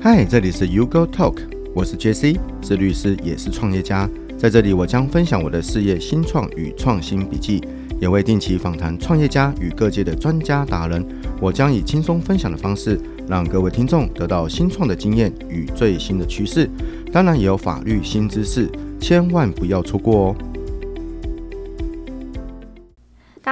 嗨，这里是 U Go Talk，我是 JC，是律师，也是创业家。在这里，我将分享我的事业新创与创新笔记，也会定期访谈创业家与各界的专家达人。我将以轻松分享的方式，让各位听众得到新创的经验与最新的趋势，当然也有法律新知识，千万不要错过哦。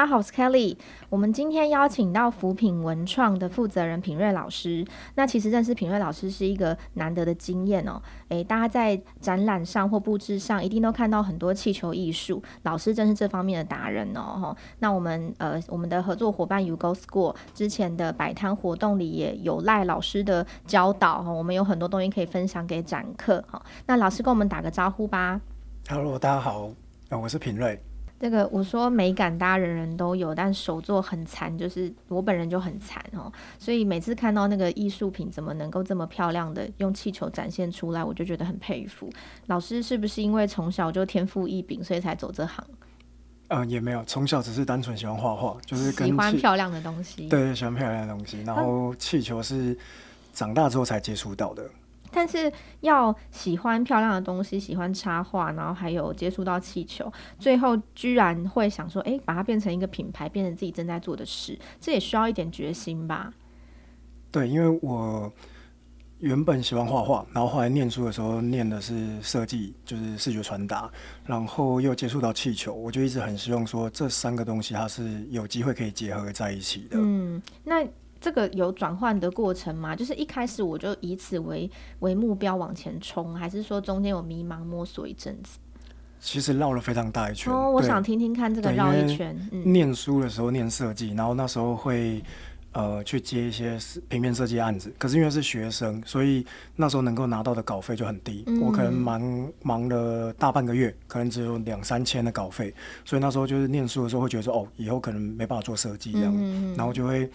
家好，我是 Kelly。我们今天邀请到福品文创的负责人品瑞老师。那其实认识品瑞老师是一个难得的经验哦。诶，大家在展览上或布置上一定都看到很多气球艺术，老师正是这方面的达人哦。那我们呃，我们的合作伙伴 U Go School 之前的摆摊活动里也有赖老师的教导哈，我们有很多东西可以分享给展客哈。那老师跟我们打个招呼吧。Hello，大家好，我是品瑞。这个我说美感，大家人人都有，但手作很残，就是我本人就很残哦。所以每次看到那个艺术品怎么能够这么漂亮的用气球展现出来，我就觉得很佩服。老师是不是因为从小就天赋异禀，所以才走这行？嗯、呃，也没有，从小只是单纯喜欢画画，就是跟喜欢漂亮的东西。对，喜欢漂亮的东西。然后气球是长大之后才接触到的。但是要喜欢漂亮的东西，喜欢插画，然后还有接触到气球，最后居然会想说，哎，把它变成一个品牌，变成自己正在做的事，这也需要一点决心吧？对，因为我原本喜欢画画，然后后来念书的时候念的是设计，就是视觉传达，然后又接触到气球，我就一直很希望说，这三个东西它是有机会可以结合在一起的。嗯，那。这个有转换的过程吗？就是一开始我就以此为为目标往前冲，还是说中间有迷茫摸索一阵子？其实绕了非常大一圈。哦，我想听听看这个绕一圈。念书的时候念设计，然后那时候会呃去接一些平面设计案子，可是因为是学生，所以那时候能够拿到的稿费就很低。嗯、我可能忙忙了大半个月，可能只有两三千的稿费，所以那时候就是念书的时候会觉得说，哦，以后可能没办法做设计这样，嗯、然后就会。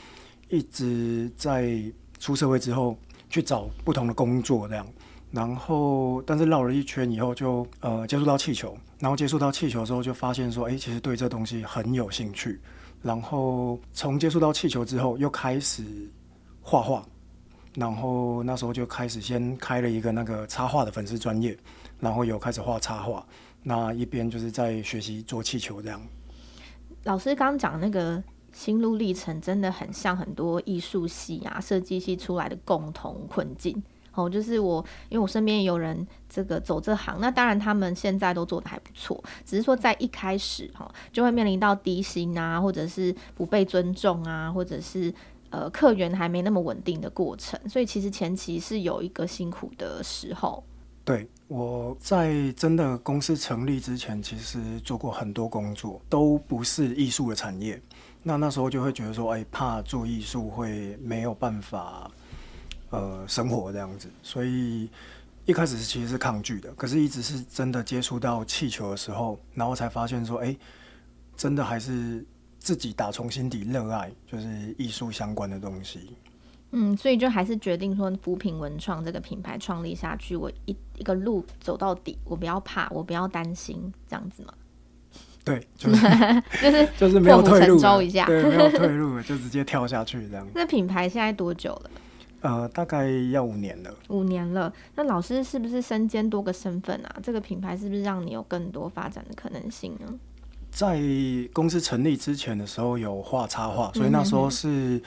一直在出社会之后去找不同的工作，这样，然后但是绕了一圈以后就呃接触到气球，然后接触到气球之后就发现说，哎，其实对这东西很有兴趣。然后从接触到气球之后又开始画画，然后那时候就开始先开了一个那个插画的粉丝专业，然后有开始画插画，那一边就是在学习做气球这样。老师刚讲那个。心路历程真的很像很多艺术系啊、设计系出来的共同困境。哦，就是我，因为我身边也有人这个走这行，那当然他们现在都做得还不错，只是说在一开始哈，就会面临到低薪啊，或者是不被尊重啊，或者是呃客源还没那么稳定的过程，所以其实前期是有一个辛苦的时候。对，我在真的公司成立之前，其实做过很多工作，都不是艺术的产业。那那时候就会觉得说，哎，怕做艺术会没有办法，呃，生活这样子，所以一开始其实是抗拒的。可是，一直是真的接触到气球的时候，然后才发现说，哎，真的还是自己打从心底热爱，就是艺术相关的东西。嗯，所以就还是决定说，福品文创这个品牌创立下去，我一一个路走到底，我不要怕，我不要担心，这样子嘛。对，就是就 是就是没有退路，一下对，没有退路，就直接跳下去这样。那品牌现在多久了？呃，大概要五年了。五年了，那老师是不是身兼多个身份啊？这个品牌是不是让你有更多发展的可能性呢？在公司成立之前的时候有画插画，所以那时候是。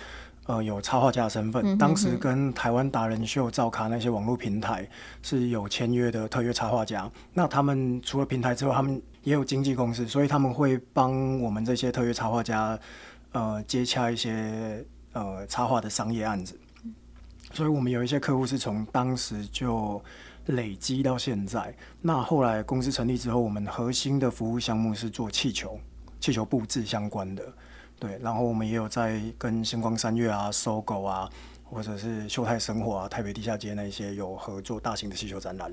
呃，有插画家的身份，当时跟台湾达人秀、造卡那些网络平台是有签约的特约插画家。那他们除了平台之外，他们也有经纪公司，所以他们会帮我们这些特约插画家，呃，接洽一些呃插画的商业案子。所以我们有一些客户是从当时就累积到现在。那后来公司成立之后，我们核心的服务项目是做气球、气球布置相关的。对，然后我们也有在跟星光三月啊、搜狗啊，或者是秀泰生活啊、台北地下街那些有合作大型的气球展览。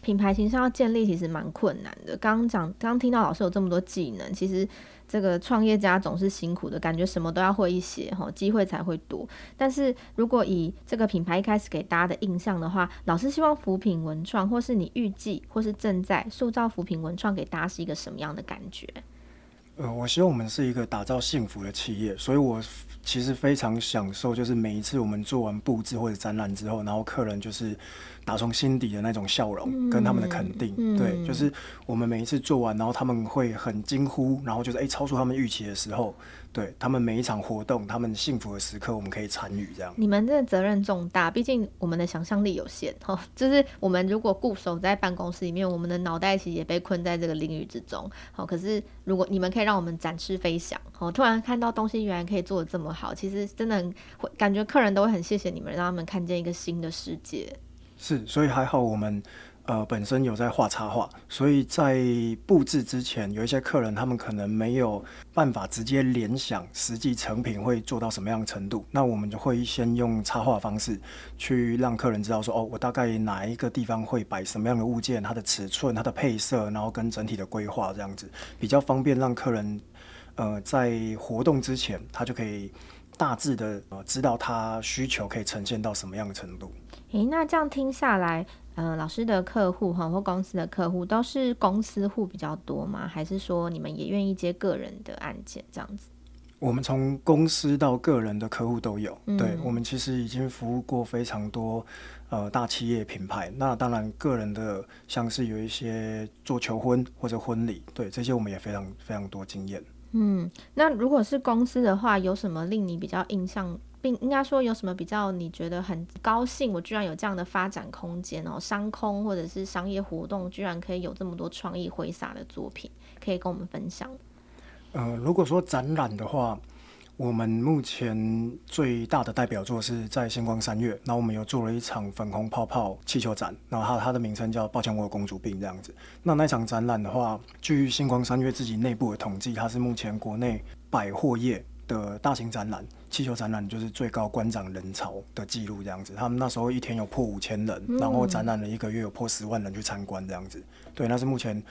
品牌形象要建立其实蛮困难的。刚刚讲，刚刚听到老师有这么多技能，其实这个创业家总是辛苦的，感觉什么都要会一些哈，机会才会多。但是如果以这个品牌一开始给大家的印象的话，老师希望扶贫文创，或是你预计，或是正在塑造扶贫文创给大家是一个什么样的感觉？呃，我希望我们是一个打造幸福的企业，所以我其实非常享受，就是每一次我们做完布置或者展览之后，然后客人就是。打从心底的那种笑容，跟他们的肯定，嗯、对，就是我们每一次做完，然后他们会很惊呼，然后就是哎、欸，超出他们预期的时候，对他们每一场活动，他们幸福的时刻，我们可以参与这样。你们这个责任重大，毕竟我们的想象力有限，哈，就是我们如果固守在办公室里面，我们的脑袋其实也被困在这个领域之中，好，可是如果你们可以让我们展翅飞翔，哦，突然看到东西原来可以做的这么好，其实真的会感觉客人都会很谢谢你们，让他们看见一个新的世界。是，所以还好我们呃本身有在画插画，所以在布置之前，有一些客人他们可能没有办法直接联想实际成品会做到什么样的程度，那我们就会先用插画方式去让客人知道说，哦，我大概哪一个地方会摆什么样的物件，它的尺寸、它的配色，然后跟整体的规划这样子，比较方便让客人呃在活动之前，他就可以大致的呃知道他需求可以呈现到什么样的程度。诶、那这样听下来，呃，老师的客户哈或公司的客户都是公司户比较多吗？还是说你们也愿意接个人的案件这样子？我们从公司到个人的客户都有。嗯、对，我们其实已经服务过非常多呃大企业品牌。那当然，个人的像是有一些做求婚或者婚礼，对这些我们也非常非常多经验。嗯，那如果是公司的话，有什么令你比较印象？并应该说有什么比较你觉得很高兴？我居然有这样的发展空间哦，商空或者是商业活动，居然可以有这么多创意挥洒的作品，可以跟我们分享。呃，如果说展览的话，我们目前最大的代表作是在星光三月，那我们有做了一场粉红泡泡气球展，然后它它的名称叫“抱歉，我有公主病”这样子。那那场展览的话，据星光三月自己内部的统计，它是目前国内百货业的大型展览。气球展览就是最高观赏人潮的记录，这样子。他们那时候一天有破五千人，然后展览了一个月有破十万人去参观，这样子。对，那是目前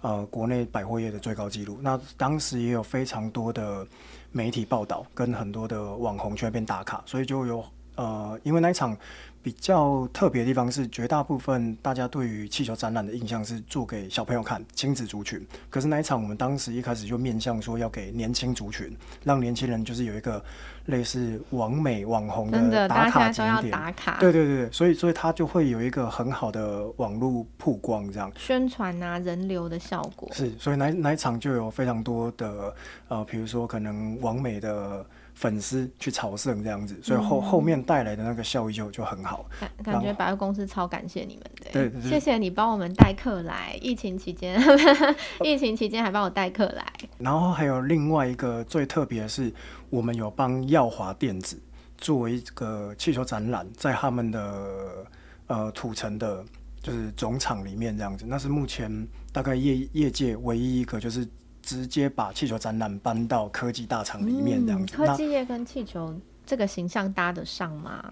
呃国内百货业的最高纪录。那当时也有非常多的媒体报道，跟很多的网红去那边打卡，所以就有呃，因为那一场。比较特别的地方是，绝大部分大家对于气球展览的印象是做给小朋友看，亲子族群。可是那一场，我们当时一开始就面向说要给年轻族群，让年轻人就是有一个类似网美网红的打卡景点。打卡。对对对，所以所以它就会有一个很好的网络曝光，这样宣传啊，人流的效果。是，所以那那一场就有非常多的呃，比如说可能网美的。粉丝去朝圣这样子，所以后、嗯、后面带来的那个效益就就很好。感感觉百货公司超感谢你们的，对，谢谢你帮我们带客来。疫情期间，疫情期间还帮我带客来。然后还有另外一个最特别的是，我们有帮耀华电子做一个气球展览，在他们的呃土城的，就是总厂里面这样子。那是目前大概业业界唯一一个就是。直接把气球展览搬到科技大厂里面，这样子。科技业跟气球这个形象搭得上吗？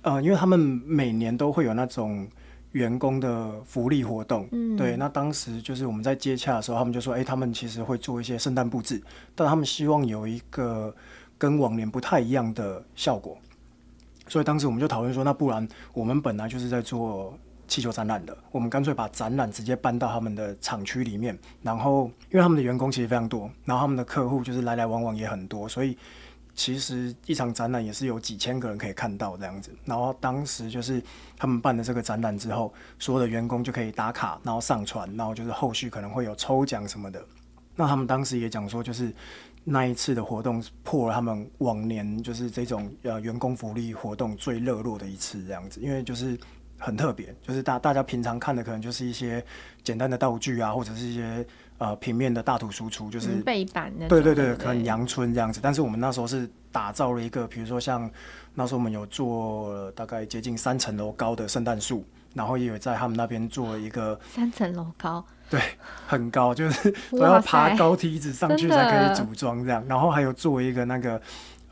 呃，因为他们每年都会有那种员工的福利活动，嗯，对。那当时就是我们在接洽的时候，他们就说：“哎、欸，他们其实会做一些圣诞布置，但他们希望有一个跟往年不太一样的效果。”所以当时我们就讨论说：“那不然我们本来就是在做。”气球展览的，我们干脆把展览直接搬到他们的厂区里面，然后因为他们的员工其实非常多，然后他们的客户就是来来往往也很多，所以其实一场展览也是有几千个人可以看到这样子。然后当时就是他们办的这个展览之后，所有的员工就可以打卡，然后上传，然后就是后续可能会有抽奖什么的。那他们当时也讲说，就是那一次的活动破了他们往年就是这种呃员工福利活动最热络的一次这样子，因为就是。很特别，就是大大家平常看的可能就是一些简单的道具啊，或者是一些呃平面的大图输出，就是背板的。对对对，可能阳春这样子。但是我们那时候是打造了一个，比如说像那时候我们有做大概接近三层楼高的圣诞树，然后也有在他们那边做了一个 三层楼高，对，很高，就是 都要爬高梯子上去才可以组装这样。然后还有做一个那个。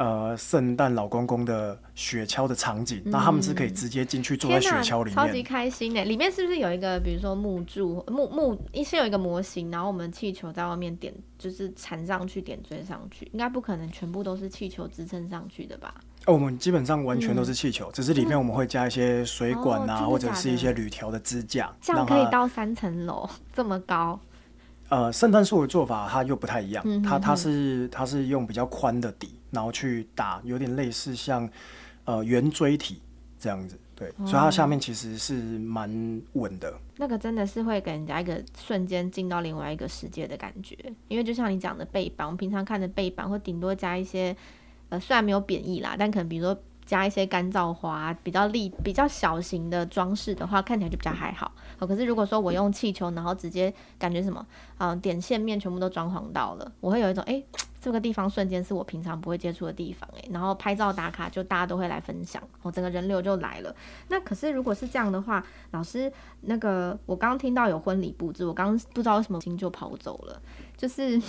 呃，圣诞老公公的雪橇的场景，那、嗯、他们是可以直接进去坐在雪橇里面，超级开心的。里面是不是有一个，比如说木柱木木，先有一个模型，然后我们气球在外面点，就是缠上去点缀上去，应该不可能全部都是气球支撑上去的吧？哦，我们基本上完全都是气球，嗯、只是里面我们会加一些水管啊，哦、或者是一些铝条的支架，这样可以到三层楼 这么高。呃，圣诞树的做法它又不太一样，嗯、哼哼它它是它是用比较宽的底，然后去打，有点类似像呃圆锥体这样子，对，哦、所以它下面其实是蛮稳的。那个真的是会给人家一个瞬间进到另外一个世界的感觉，因为就像你讲的背板，我们平常看的背板，或顶多加一些呃，虽然没有贬义啦，但可能比如说。加一些干燥花，比较立、比较小型的装饰的话，看起来就比较还好。哦，可是如果说我用气球，然后直接感觉什么，嗯，点线面全部都装潢到了，我会有一种，诶、欸，这个地方瞬间是我平常不会接触的地方，诶，然后拍照打卡就大家都会来分享，我，整个人流就来了。那可是如果是这样的话，老师，那个我刚听到有婚礼布置，我刚刚不知道为什么心就跑走了，就是。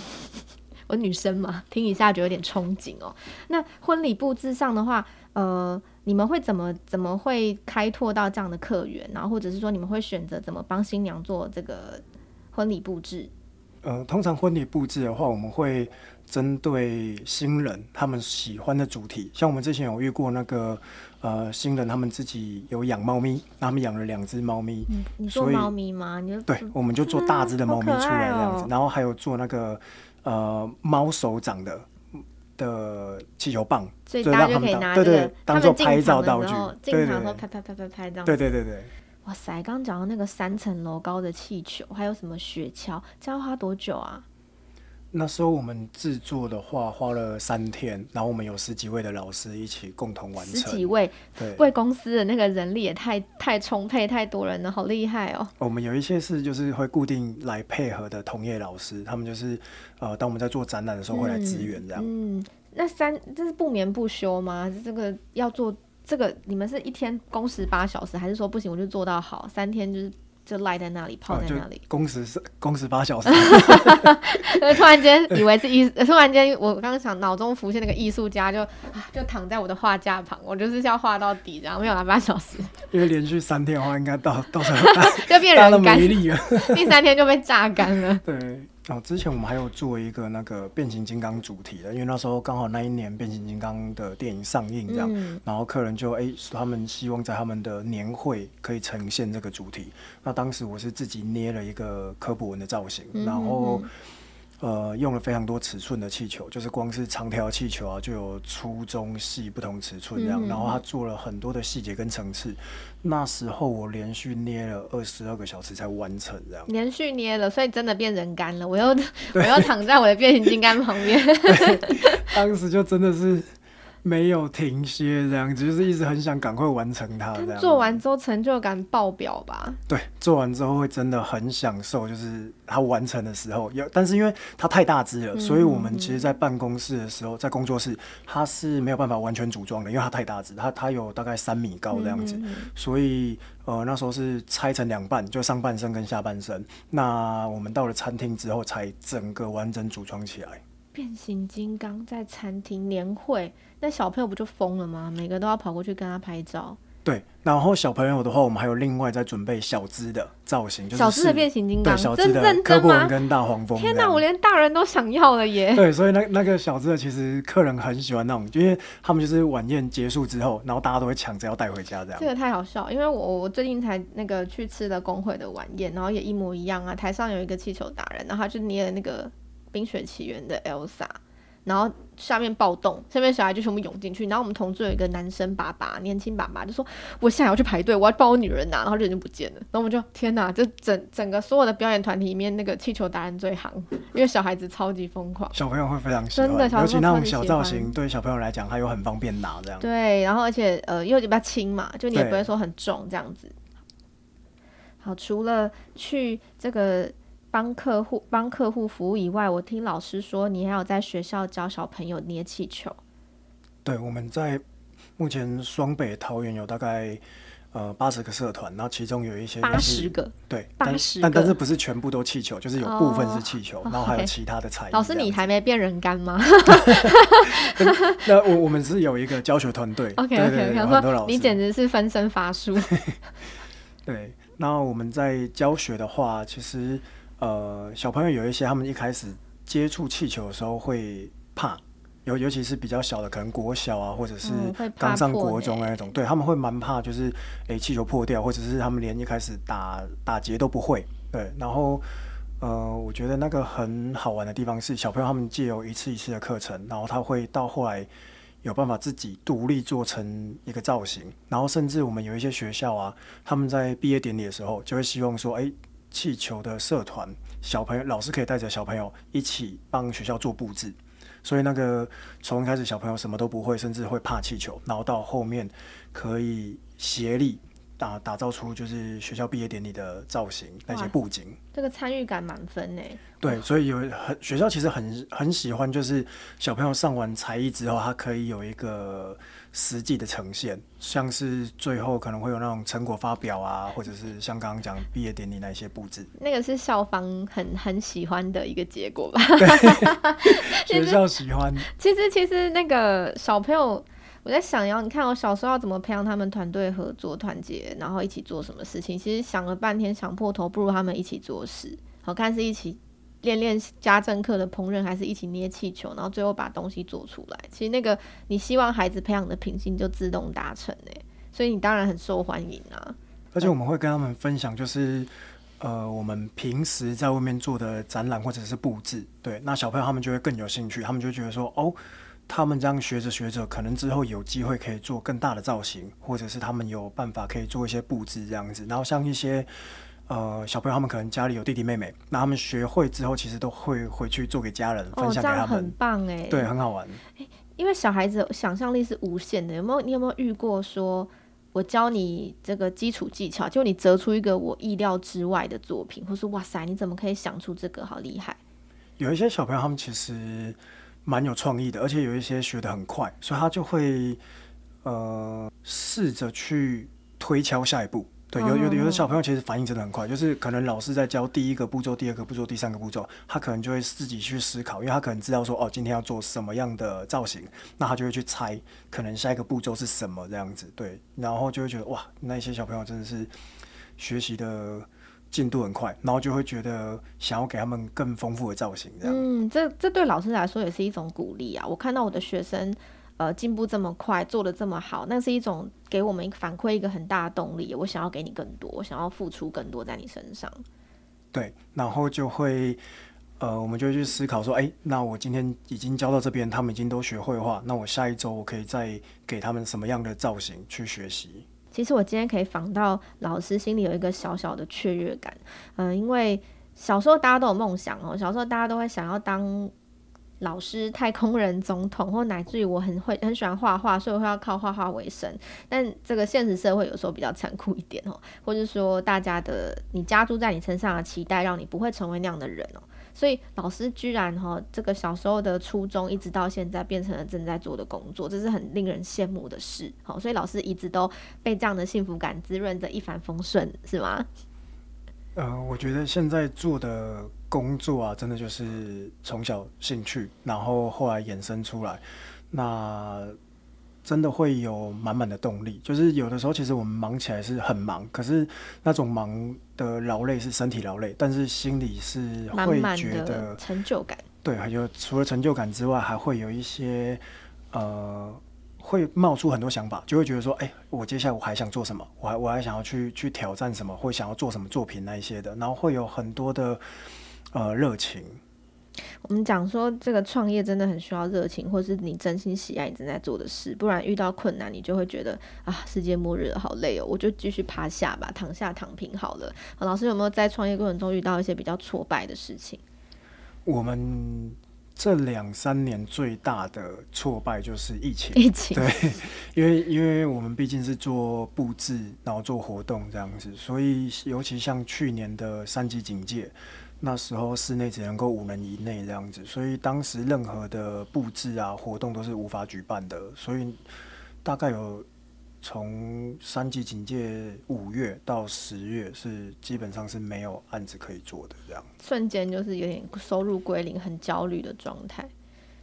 我女生嘛，听一下就有点憧憬哦。那婚礼布置上的话，呃，你们会怎么怎么会开拓到这样的客源？然后或者是说，你们会选择怎么帮新娘做这个婚礼布置？呃，通常婚礼布置的话，我们会针对新人他们喜欢的主题。像我们之前有遇过那个呃新人，他们自己有养猫咪，他们养了两只猫咪。嗯，你做猫咪吗？你就对，我们就做大只的猫咪出来这样子，哦、然后还有做那个。呃，猫手掌的的气球棒，所以大家就可以拿这个，对对，当做拍照道具，进场的时候拍拍拍拍拍这样。对对对对。哇塞，刚刚讲到那个三层楼高的气球，还有什么雪橇，这要花多久啊？那时候我们制作的话花了三天，然后我们有十几位的老师一起共同完成。十几位，对，为公司的那个人力也太太充沛，太多人了，好厉害哦。我们有一些是就是会固定来配合的同业老师，他们就是呃，当我们在做展览的时候会来支援这样。嗯，嗯，那三这是不眠不休吗？这个要做这个，你们是一天工时八小时，还是说不行我就做到好三天就是？就赖在那里，泡在那里，工时是 工时八小时。突然间以为是艺，突然间我刚刚想脑中浮现那个艺术家就，就就躺在我的画架旁，我就是要画到底，然后没有了八小时。因为连续三天的话，应该到到时候就变人干了，第三天就被榨干了。对。哦，之前我们还有做一个那个变形金刚主题的，因为那时候刚好那一年变形金刚的电影上映，这样，嗯、然后客人就哎、欸，他们希望在他们的年会可以呈现这个主题。那当时我是自己捏了一个科普文的造型，嗯、然后。呃，用了非常多尺寸的气球，就是光是长条气球啊，就有粗、中、细不同尺寸这样。嗯、然后他做了很多的细节跟层次。那时候我连续捏了二十二个小时才完成这样。连续捏了，所以真的变人干了。我又 我又躺在我的变形金刚旁边。当时就真的是。没有停歇，这样子就是一直很想赶快完成它。这样做完之后成就感爆表吧？对，做完之后会真的很享受，就是它完成的时候。有，但是因为它太大只了，嗯、所以我们其实，在办公室的时候，在工作室，它是没有办法完全组装的，因为它太大只，它它有大概三米高这样子，嗯、所以呃那时候是拆成两半，就上半身跟下半身。那我们到了餐厅之后，才整个完整组装起来。变形金刚在餐厅年会，那小朋友不就疯了吗？每个都要跑过去跟他拍照。对，然后小朋友的话，我们还有另外在准备小资的造型，就是小资的变形金刚，小资的柯博文跟大黄蜂。天哪，我连大人都想要了耶！对，所以那那个小资的其实客人很喜欢那种，因为他们就是晚宴结束之后，然后大家都会抢着要带回家这样。这个太好笑，因为我我最近才那个去吃的工会的晚宴，然后也一模一样啊，台上有一个气球达人，然后他就捏了那个。《冰雪奇缘》的 Elsa，然后下面暴动，下面小孩就全部涌进去，然后我们同桌有一个男生爸爸，年轻爸爸就说：“我现在要去排队，我要帮我女人拿。”然后人就不见了，然后我们就天哪，这整整个所有的表演团体里面，那个气球达人最行，因为小孩子超级疯狂，小朋友会非常喜欢，真的，尤其那种小造型，对小朋友来讲，他又很方便拿这样。对，然后而且呃，又比较轻嘛，就你也不会说很重这样子。好，除了去这个。帮客户帮客户服务以外，我听老师说，你还有在学校教小朋友捏气球。对，我们在目前双北、桃园有大概呃八十个社团，然后其中有一些八十个，对，八十，但但是不是全部都气球，就是有部分是气球，哦、然后还有其他的彩。老师，你还没变人干吗？那我我们是有一个教学团队。OK OK OK，很多老师，你简直是分身乏术。对，那我们在教学的话，其实。呃，小朋友有一些，他们一开始接触气球的时候会怕，尤尤其是比较小的，可能国小啊，或者是刚上国中的那种，嗯、对他们会蛮怕，就是诶气球破掉，或者是他们连一开始打打结都不会，对，然后呃，我觉得那个很好玩的地方是，小朋友他们借由一次一次的课程，然后他会到后来有办法自己独立做成一个造型，然后甚至我们有一些学校啊，他们在毕业典礼的时候就会希望说，哎，气球的社团小朋友老师可以带着小朋友一起帮学校做布置，所以那个从一开始小朋友什么都不会，甚至会怕气球，然后到后面可以协力。打打造出就是学校毕业典礼的造型，那些布景，这个参与感满分呢。对，所以有很学校其实很很喜欢，就是小朋友上完才艺之后，他可以有一个实际的呈现，像是最后可能会有那种成果发表啊，或者是像刚刚讲毕业典礼那些布置，那个是校方很很喜欢的一个结果吧？对，学校喜欢。其实其实那个小朋友。我在想要，你看我小时候要怎么培养他们团队合作、团结，然后一起做什么事情？其实想了半天，想破头，不如他们一起做事。好看是一起练练家政课的烹饪，还是一起捏气球，然后最后把东西做出来。其实那个你希望孩子培养的品性就自动达成诶，所以你当然很受欢迎啊。而且我们会跟他们分享，就是呃，我们平时在外面做的展览或者是布置，对，那小朋友他们就会更有兴趣，他们就觉得说哦。他们这样学着学着，可能之后有机会可以做更大的造型，或者是他们有办法可以做一些布置这样子。然后像一些呃小朋友，他们可能家里有弟弟妹妹，那他们学会之后，其实都会回去做给家人分享给他们。哦，这样很棒哎，对，很好玩。因为小孩子想象力是无限的。有没有？你有没有遇过说，我教你这个基础技巧，就你折出一个我意料之外的作品，或是哇塞，你怎么可以想出这个？好厉害！有一些小朋友，他们其实。蛮有创意的，而且有一些学得很快，所以他就会呃试着去推敲下一步。对，有有的有的小朋友其实反应真的很快，就是可能老师在教第一个步骤、第二个步骤、第三个步骤，他可能就会自己去思考，因为他可能知道说哦，今天要做什么样的造型，那他就会去猜可能下一个步骤是什么这样子。对，然后就会觉得哇，那些小朋友真的是学习的。进度很快，然后就会觉得想要给他们更丰富的造型，这样。嗯，这这对老师来说也是一种鼓励啊！我看到我的学生，呃，进步这么快，做的这么好，那是一种给我们反馈一个很大的动力。我想要给你更多，我想要付出更多在你身上。对，然后就会，呃，我们就会去思考说，哎，那我今天已经教到这边，他们已经都学会的话，那我下一周我可以再给他们什么样的造型去学习？其实我今天可以访到老师，心里有一个小小的雀跃感。嗯、因为小时候大家都有梦想哦，小时候大家都会想要当老师、太空人、总统，或乃至于我很会很喜欢画画，所以会要靠画画为生。但这个现实社会有时候比较残酷一点哦，或者说大家的你加诸在你身上的期待，让你不会成为那样的人哦。所以老师居然哈，这个小时候的初衷，一直到现在变成了正在做的工作，这是很令人羡慕的事。好，所以老师一直都被这样的幸福感滋润着，一帆风顺，是吗？呃，我觉得现在做的工作啊，真的就是从小兴趣，然后后来衍生出来，那。真的会有满满的动力，就是有的时候其实我们忙起来是很忙，可是那种忙的劳累是身体劳累，但是心里是会觉得成就感。对，还有除了成就感之外，还会有一些呃，会冒出很多想法，就会觉得说，哎，我接下来我还想做什么？我还我还想要去去挑战什么，或想要做什么作品那一些的，然后会有很多的呃热情。我们讲说，这个创业真的很需要热情，或是你真心喜爱你正在做的事，不然遇到困难，你就会觉得啊，世界末日了，好累哦，我就继续趴下吧，躺下躺平好了。好，老师有没有在创业过程中遇到一些比较挫败的事情？我们这两三年最大的挫败就是疫情，疫情对，因为因为我们毕竟是做布置，然后做活动这样子，所以尤其像去年的三级警戒。那时候室内只能够五人以内这样子，所以当时任何的布置啊活动都是无法举办的，所以大概有从三级警戒五月到十月是基本上是没有案子可以做的这样，瞬间就是有点收入归零，很焦虑的状态。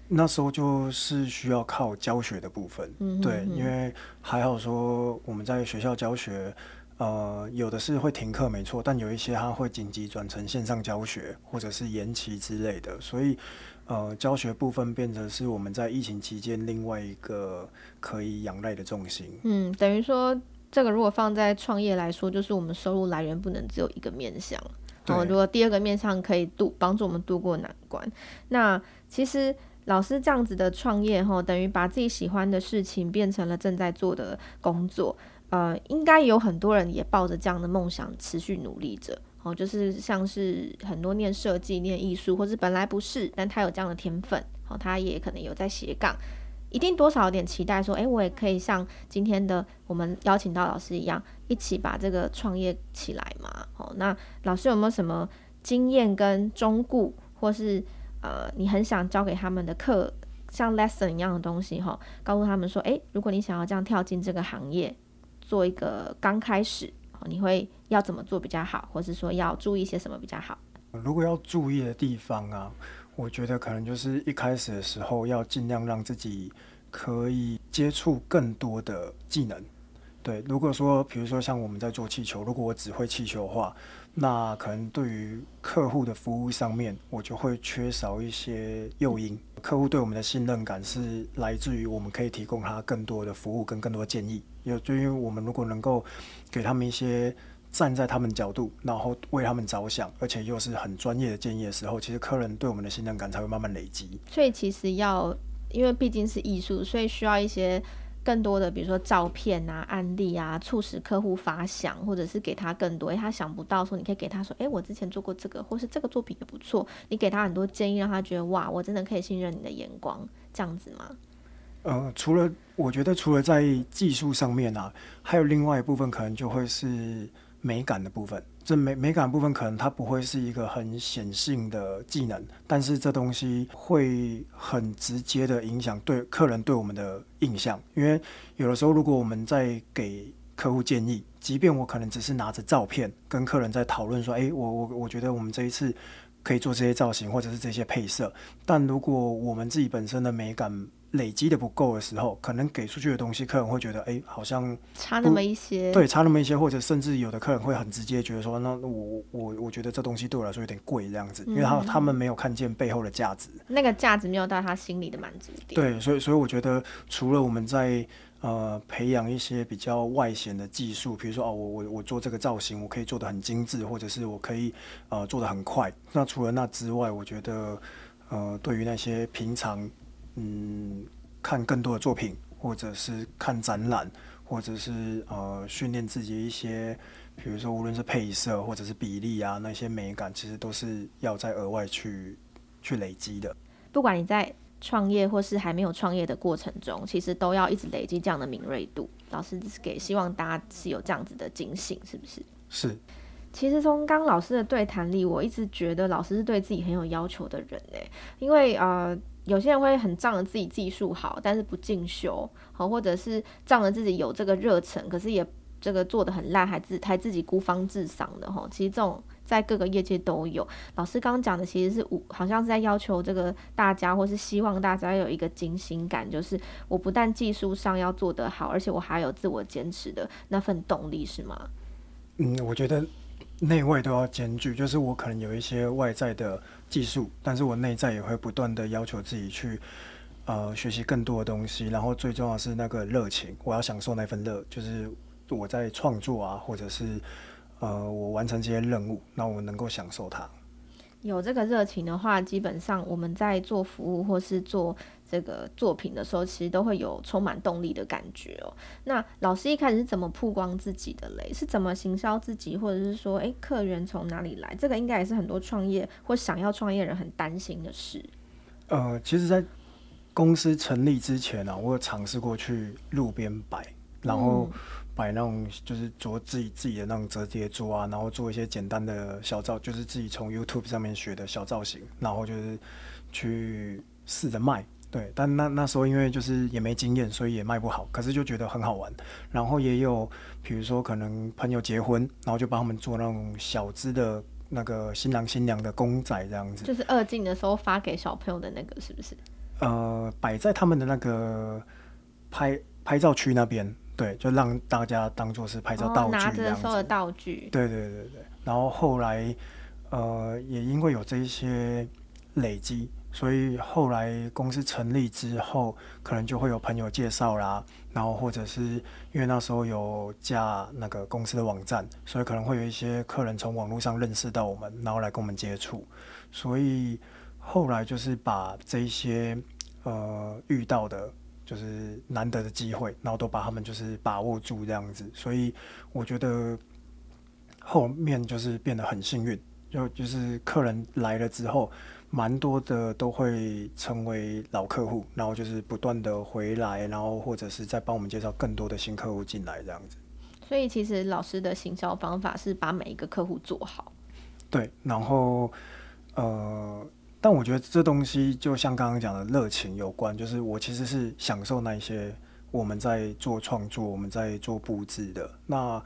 那时候就是需要靠教学的部分，嗯哼哼，对，因为还好说我们在学校教学。呃，有的是会停课，没错，但有一些它会紧急转成线上教学，或者是延期之类的，所以呃，教学部分变成是我们在疫情期间另外一个可以仰赖的重心。嗯，等于说这个如果放在创业来说，就是我们收入来源不能只有一个面向。哦，如果第二个面向可以度帮助我们度过难关，那其实老师这样子的创业哈，等于把自己喜欢的事情变成了正在做的工作。呃，应该有很多人也抱着这样的梦想持续努力着。哦，就是像是很多念设计、念艺术，或是本来不是，但他有这样的天分，哦，他也可能有在斜杠。一定多少有点期待，说，诶，我也可以像今天的我们邀请到老师一样，一起把这个创业起来嘛。好，那老师有没有什么经验跟忠固，或是呃，你很想教给他们的课，像 lesson 一样的东西哈？告诉他们说，诶，如果你想要这样跳进这个行业，做一个刚开始，你会要怎么做比较好，或是说要注意些什么比较好？如果要注意的地方啊。我觉得可能就是一开始的时候要尽量让自己可以接触更多的技能。对，如果说比如说像我们在做气球，如果我只会气球的话，那可能对于客户的服务上面，我就会缺少一些诱因。客户对我们的信任感是来自于我们可以提供他更多的服务跟更多建议。有就因为我们如果能够给他们一些。站在他们角度，然后为他们着想，而且又是很专业的建议的时候，其实客人对我们的信任感才会慢慢累积。所以其实要，因为毕竟是艺术，所以需要一些更多的，比如说照片啊、案例啊，促使客户发想，或者是给他更多，诶，他想不到说，你可以给他说，诶，我之前做过这个，或是这个作品也不错，你给他很多建议，让他觉得哇，我真的可以信任你的眼光，这样子吗？呃，除了我觉得除了在技术上面啊，还有另外一部分可能就会是。美感的部分，这美美感部分可能它不会是一个很显性的技能，但是这东西会很直接的影响对客人对我们的印象。因为有的时候，如果我们在给客户建议，即便我可能只是拿着照片跟客人在讨论说，诶，我我我觉得我们这一次可以做这些造型或者是这些配色，但如果我们自己本身的美感，累积的不够的时候，可能给出去的东西，客人会觉得，哎、欸，好像差那么一些。对，差那么一些，或者甚至有的客人会很直接觉得说，那我我我觉得这东西对我来说有点贵，这样子，因为他他们没有看见背后的价值，那个价值没有到他心里的满足点。对，所以所以我觉得，除了我们在呃培养一些比较外显的技术，比如说哦，我我我做这个造型，我可以做的很精致，或者是我可以呃做的很快。那除了那之外，我觉得呃，对于那些平常。嗯，看更多的作品，或者是看展览，或者是呃训练自己一些，比如说无论是配色或者是比例啊，那些美感，其实都是要再额外去去累积的。不管你在创业或是还没有创业的过程中，其实都要一直累积这样的敏锐度。老师是给希望大家是有这样子的警醒，是不是？是。其实从刚老师的对谈里，我一直觉得老师是对自己很有要求的人诶，因为呃。有些人会很仗着自己技术好，但是不进修，好，或者是仗着自己有这个热忱，可是也这个做得很烂，还自还自己孤芳自赏的哈。其实这种在各个业界都有。老师刚刚讲的其实是五，好像是在要求这个大家，或是希望大家有一个惊喜感，就是我不但技术上要做得好，而且我还有自我坚持的那份动力，是吗？嗯，我觉得。内外都要兼具，就是我可能有一些外在的技术，但是我内在也会不断的要求自己去，呃，学习更多的东西。然后最重要是那个热情，我要享受那份热，就是我在创作啊，或者是呃，我完成这些任务，那我能够享受它。有这个热情的话，基本上我们在做服务或是做这个作品的时候，其实都会有充满动力的感觉哦。那老师一开始是怎么曝光自己的嘞？是怎么行销自己，或者是说，诶，客源从哪里来？这个应该也是很多创业或想要创业人很担心的事。呃，其实，在公司成立之前呢、啊，我有尝试过去路边摆，然后。嗯买那种就是做自己自己的那种折叠桌啊，然后做一些简单的小造，就是自己从 YouTube 上面学的小造型，然后就是去试着卖。对，但那那时候因为就是也没经验，所以也卖不好。可是就觉得很好玩。然后也有比如说可能朋友结婚，然后就帮他们做那种小资的那个新郎新娘的公仔这样子。就是二进的时候发给小朋友的那个，是不是？呃，摆在他们的那个拍拍照区那边。对，就让大家当做是拍照道具。拿着收的道具。对对对对，然后后来，呃，也因为有这一些累积，所以后来公司成立之后，可能就会有朋友介绍啦，然后或者是因为那时候有架那个公司的网站，所以可能会有一些客人从网络上认识到我们，然后来跟我们接触。所以后来就是把这一些呃遇到的，就是难得的机会，然后都把他们就是把握住这样子。所以我觉得后面就是变得很幸运，就就是客人来了之后。蛮多的都会成为老客户，然后就是不断的回来，然后或者是再帮我们介绍更多的新客户进来这样子。所以其实老师的行销方法是把每一个客户做好。对，然后呃，但我觉得这东西就像刚刚讲的热情有关，就是我其实是享受那些我们在做创作、我们在做布置的那。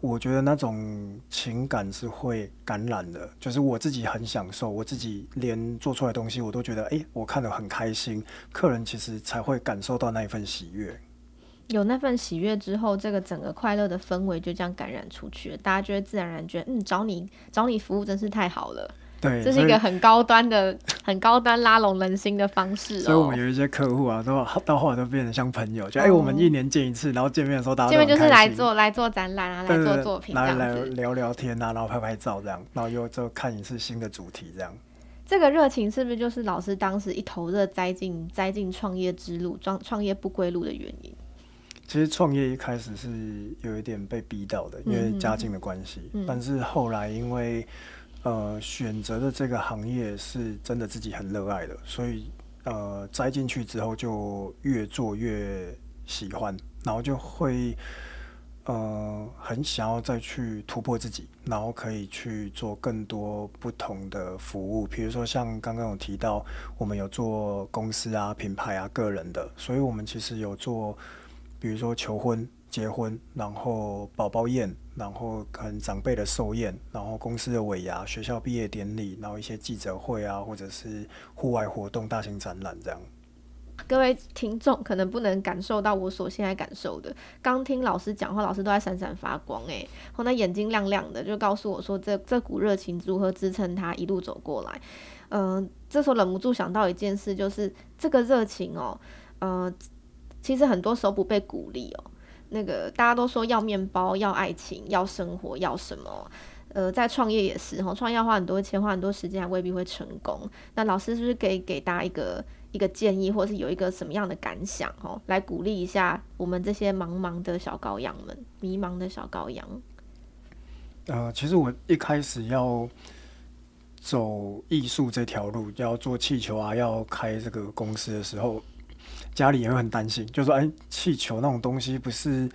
我觉得那种情感是会感染的，就是我自己很享受，我自己连做出来的东西我都觉得，哎，我看得很开心。客人其实才会感受到那一份喜悦。有那份喜悦之后，这个整个快乐的氛围就这样感染出去，大家就会自然而然觉得，嗯，找你找你服务真是太好了。对，这是一个很高端的、很高端拉拢人心的方式哦。所以我们有一些客户啊，都到后来都变得像朋友，就哎、欸，我们一年见一次，然后见面的时候大家见面就是来做来做展览啊，来做作品这样子，来来聊聊天啊，然后拍拍照这样，然后又就看一次新的主题这样。这个热情是不是就是老师当时一头热栽进栽进创业之路、创创业不归路的原因？其实创业一开始是有一点被逼到的，因为家境的关系，嗯、但是后来因为。呃，选择的这个行业是真的自己很热爱的，所以呃，栽进去之后就越做越喜欢，然后就会呃很想要再去突破自己，然后可以去做更多不同的服务，比如说像刚刚有提到，我们有做公司啊、品牌啊、个人的，所以我们其实有做，比如说求婚。结婚，然后宝宝宴，然后可能长辈的寿宴，然后公司的尾牙、学校毕业典礼，然后一些记者会啊，或者是户外活动、大型展览这样。各位听众可能不能感受到我所现在感受的，刚听老师讲话，老师都在闪闪发光哎，后那眼睛亮亮的，就告诉我说这这股热情如何支撑他一路走过来。嗯、这时候忍不住想到一件事，就是这个热情哦，呃，其实很多时候不被鼓励哦。那个大家都说要面包，要爱情，要生活，要什么？呃，在创业也是哈，创业要花很多钱，花很多时间，还未必会成功。那老师是不是可以给大家一个一个建议，或是有一个什么样的感想哈，来鼓励一下我们这些茫茫的小羔羊们，迷茫的小羔羊？呃，其实我一开始要走艺术这条路，要做气球啊，要开这个公司的时候。家里也会很担心，就说：“哎，气球那种东西不是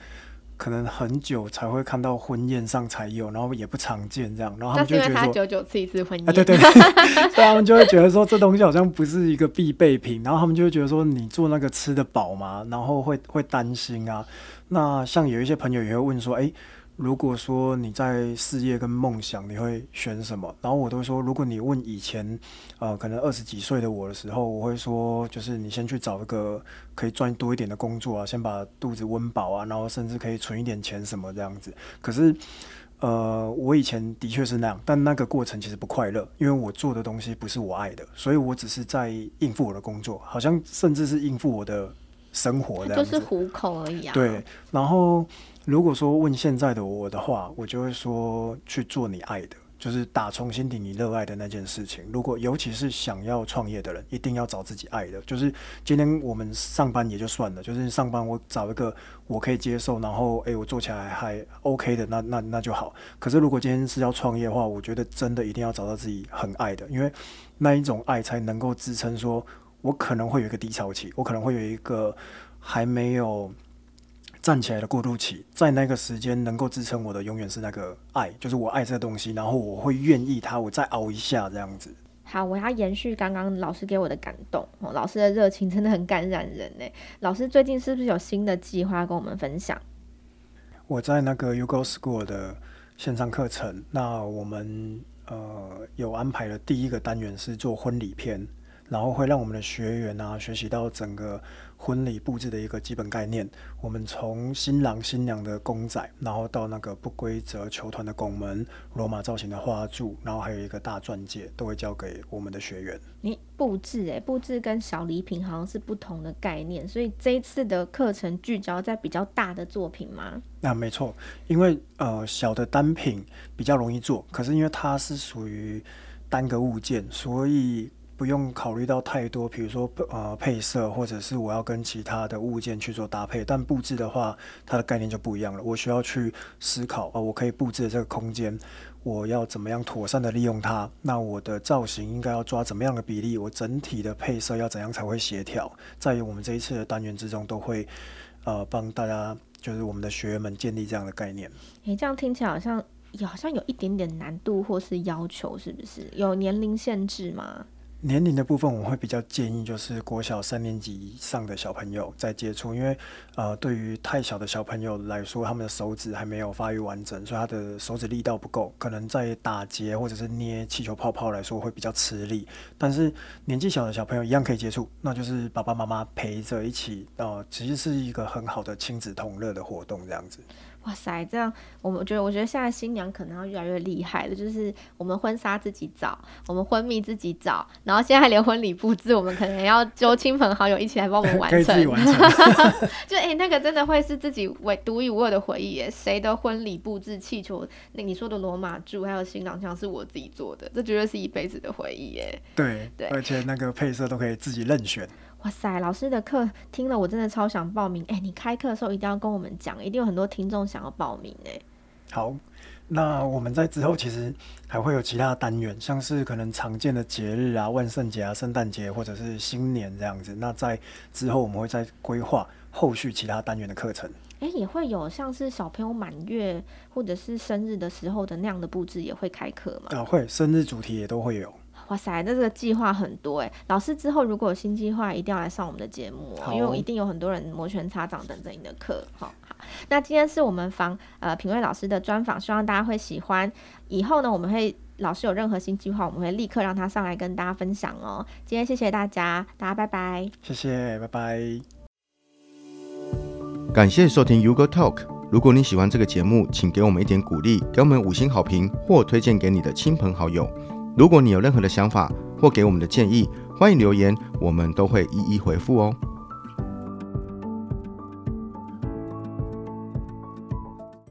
可能很久才会看到婚宴上才有，然后也不常见这样。”然后他们就觉得说：“九九吃一次婚宴。”啊，对对对，所以他们就会觉得说这东西好像不是一个必备品，然后他们就会觉得说：“你做那个吃得饱吗？”然后会会担心啊。那像有一些朋友也会问说：“哎。”如果说你在事业跟梦想，你会选什么？然后我都说，如果你问以前，呃，可能二十几岁的我的时候，我会说，就是你先去找一个可以赚多一点的工作啊，先把肚子温饱啊，然后甚至可以存一点钱什么这样子。可是，呃，我以前的确是那样，但那个过程其实不快乐，因为我做的东西不是我爱的，所以我只是在应付我的工作，好像甚至是应付我的生活这样子，就是糊口而已啊。对，然后。如果说问现在的我的话，我就会说去做你爱的，就是打从心底你热爱的那件事情。如果尤其是想要创业的人，一定要找自己爱的。就是今天我们上班也就算了，就是上班我找一个我可以接受，然后诶，我做起来还 OK 的，那那那就好。可是如果今天是要创业的话，我觉得真的一定要找到自己很爱的，因为那一种爱才能够支撑。说我可能会有一个低潮期，我可能会有一个还没有。站起来的过渡期，在那个时间能够支撑我的，永远是那个爱，就是我爱这个东西，然后我会愿意它，我再熬一下这样子。好，我要延续刚刚老师给我的感动，哦，老师的热情真的很感染人呢。老师最近是不是有新的计划跟我们分享？我在那个 U Go School 的线上课程，那我们呃有安排了第一个单元是做婚礼片。然后会让我们的学员啊学习到整个。婚礼布置的一个基本概念，我们从新郎新娘的公仔，然后到那个不规则球团的拱门、罗马造型的花柱，然后还有一个大钻戒，都会交给我们的学员。你布置哎，布置跟小礼品好像是不同的概念，所以这一次的课程聚焦在比较大的作品吗？那没错，因为呃小的单品比较容易做，可是因为它是属于单个物件，所以。不用考虑到太多，比如说呃配色，或者是我要跟其他的物件去做搭配。但布置的话，它的概念就不一样了。我需要去思考啊、我可以布置的这个空间，我要怎么样妥善的利用它？那我的造型应该要抓怎么样的比例？我整体的配色要怎样才会协调？在于我们这一次的单元之中，都会呃帮大家，就是我们的学员们建立这样的概念。诶、这样听起来好像好像有一点点难度或是要求，是不是？有年龄限制吗？年龄的部分，我会比较建议就是国小三年级以上的小朋友在接触，因为呃，对于太小的小朋友来说，他们的手指还没有发育完整，所以他的手指力道不够，可能在打结或者是捏气球泡泡来说会比较吃力。但是年纪小的小朋友一样可以接触，那就是爸爸妈妈陪着一起，呃，其实是一个很好的亲子同乐的活动，这样子。哇塞，这样我们觉得，我觉得现在新娘可能要越来越厉害了，就是我们婚纱自己找，我们婚蜜自己找，然后现在连婚礼布置，我们可能要揪亲朋好友一起来帮我们完成。完成。就哎、欸，那个真的会是自己唯独一无二的回忆耶！谁的婚礼布置气球，那你说的罗马柱还有新郎像是我自己做的，这绝对是一辈子的回忆耶。对对，而且那个配色都可以自己任选。哇塞，老师的课听了我真的超想报名。哎、欸，你开课的时候一定要跟我们讲，一定有很多听众想要报名哎。好，那我们在之后其实还会有其他的单元，像是可能常见的节日啊，万圣节啊、圣诞节或者是新年这样子。那在之后我们会再规划后续其他单元的课程。哎、欸，也会有像是小朋友满月或者是生日的时候的那样的布置也会开课吗？啊，会，生日主题也都会有。哇塞，那这个计划很多哎！老师之后如果有新计划，一定要来上我们的节目，因为我一定有很多人摩拳擦掌等着你的课。好，好，那今天是我们访呃品味老师的专访，希望大家会喜欢。以后呢，我们会老师有任何新计划，我们会立刻让他上来跟大家分享哦。今天谢谢大家，大家拜拜。谢谢，拜拜。感谢收听 Go TALK。如果你喜欢这个节目，请给我们一点鼓励，给我们五星好评，或推荐给你的亲朋好友。如果你有任何的想法或给我们的建议，欢迎留言，我们都会一一回复哦。